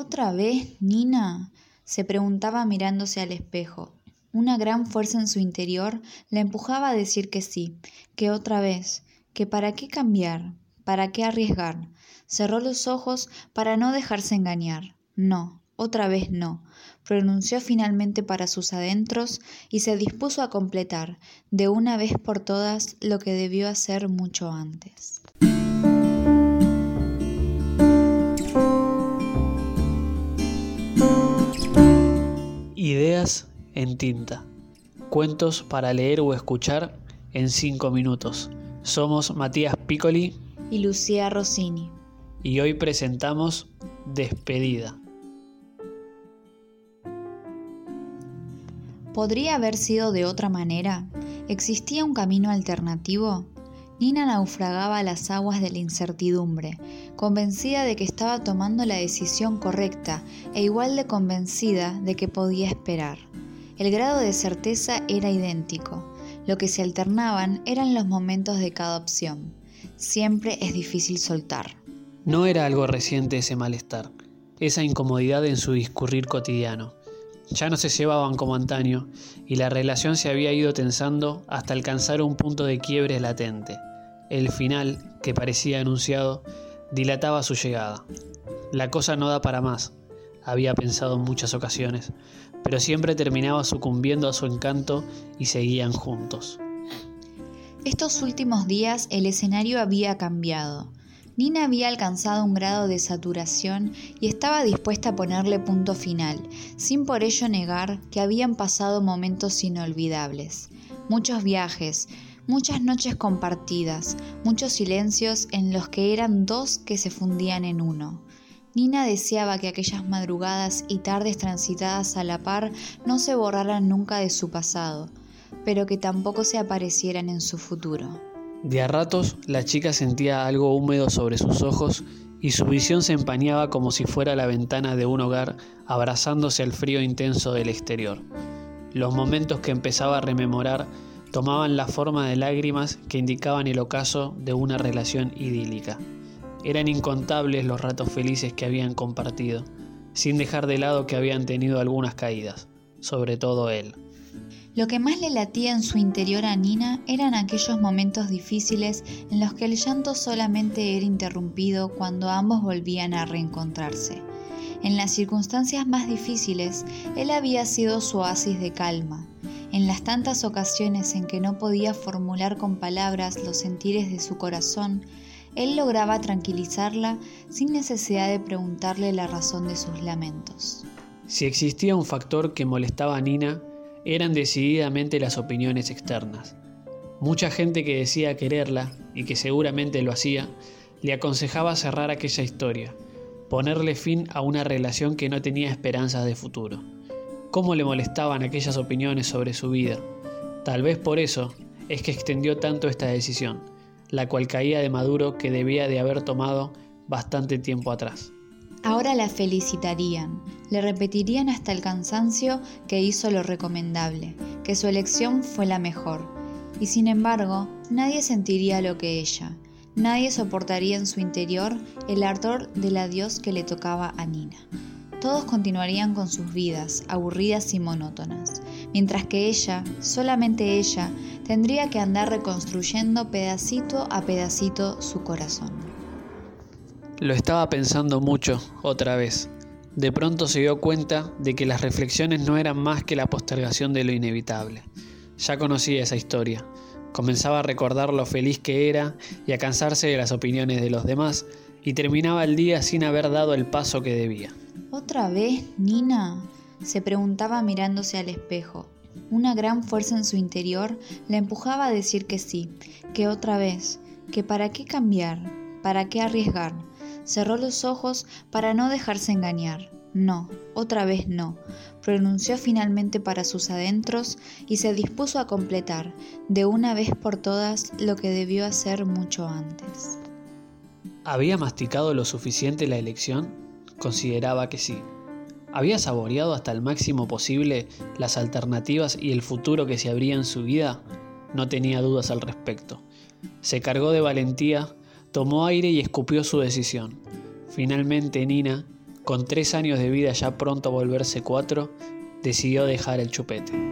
¿Otra vez, Nina? se preguntaba mirándose al espejo. Una gran fuerza en su interior la empujaba a decir que sí, que otra vez, que para qué cambiar, para qué arriesgar. Cerró los ojos para no dejarse engañar. No, otra vez no. Pronunció finalmente para sus adentros y se dispuso a completar, de una vez por todas, lo que debió hacer mucho antes. En tinta. Cuentos para leer o escuchar en cinco minutos. Somos Matías Piccoli y Lucía Rossini. Y hoy presentamos Despedida. ¿Podría haber sido de otra manera? ¿Existía un camino alternativo? Nina naufragaba a las aguas de la incertidumbre, convencida de que estaba tomando la decisión correcta e igual de convencida de que podía esperar. El grado de certeza era idéntico. Lo que se alternaban eran los momentos de cada opción. Siempre es difícil soltar. No era algo reciente ese malestar, esa incomodidad en su discurrir cotidiano. Ya no se llevaban como antaño y la relación se había ido tensando hasta alcanzar un punto de quiebre latente. El final, que parecía anunciado, dilataba su llegada. La cosa no da para más, había pensado en muchas ocasiones, pero siempre terminaba sucumbiendo a su encanto y seguían juntos. Estos últimos días el escenario había cambiado. Nina había alcanzado un grado de saturación y estaba dispuesta a ponerle punto final, sin por ello negar que habían pasado momentos inolvidables. Muchos viajes, muchas noches compartidas, muchos silencios en los que eran dos que se fundían en uno. Nina deseaba que aquellas madrugadas y tardes transitadas a la par no se borraran nunca de su pasado, pero que tampoco se aparecieran en su futuro. De a ratos la chica sentía algo húmedo sobre sus ojos y su visión se empañaba como si fuera la ventana de un hogar abrazándose al frío intenso del exterior. Los momentos que empezaba a rememorar tomaban la forma de lágrimas que indicaban el ocaso de una relación idílica. Eran incontables los ratos felices que habían compartido, sin dejar de lado que habían tenido algunas caídas, sobre todo él. Lo que más le latía en su interior a Nina eran aquellos momentos difíciles en los que el llanto solamente era interrumpido cuando ambos volvían a reencontrarse. En las circunstancias más difíciles, él había sido su oasis de calma. En las tantas ocasiones en que no podía formular con palabras los sentires de su corazón, él lograba tranquilizarla sin necesidad de preguntarle la razón de sus lamentos. Si existía un factor que molestaba a Nina, eran decididamente las opiniones externas. Mucha gente que decía quererla, y que seguramente lo hacía, le aconsejaba cerrar aquella historia, ponerle fin a una relación que no tenía esperanzas de futuro. ¿Cómo le molestaban aquellas opiniones sobre su vida? Tal vez por eso es que extendió tanto esta decisión la cual caía de Maduro que debía de haber tomado bastante tiempo atrás. Ahora la felicitarían, le repetirían hasta el cansancio que hizo lo recomendable, que su elección fue la mejor. Y sin embargo, nadie sentiría lo que ella, nadie soportaría en su interior el ardor del adiós que le tocaba a Nina. Todos continuarían con sus vidas, aburridas y monótonas, mientras que ella, solamente ella, tendría que andar reconstruyendo pedacito a pedacito su corazón. Lo estaba pensando mucho, otra vez. De pronto se dio cuenta de que las reflexiones no eran más que la postergación de lo inevitable. Ya conocía esa historia. Comenzaba a recordar lo feliz que era y a cansarse de las opiniones de los demás, y terminaba el día sin haber dado el paso que debía. ¿Otra vez, Nina? Se preguntaba mirándose al espejo. Una gran fuerza en su interior la empujaba a decir que sí, que otra vez, que para qué cambiar, para qué arriesgar. Cerró los ojos para no dejarse engañar. No, otra vez no. Pronunció finalmente para sus adentros y se dispuso a completar, de una vez por todas, lo que debió hacer mucho antes. ¿Había masticado lo suficiente la elección? Consideraba que sí. ¿Había saboreado hasta el máximo posible las alternativas y el futuro que se abría en su vida? No tenía dudas al respecto. Se cargó de valentía, tomó aire y escupió su decisión. Finalmente Nina con tres años de vida ya pronto a volverse cuatro, decidió dejar el chupete.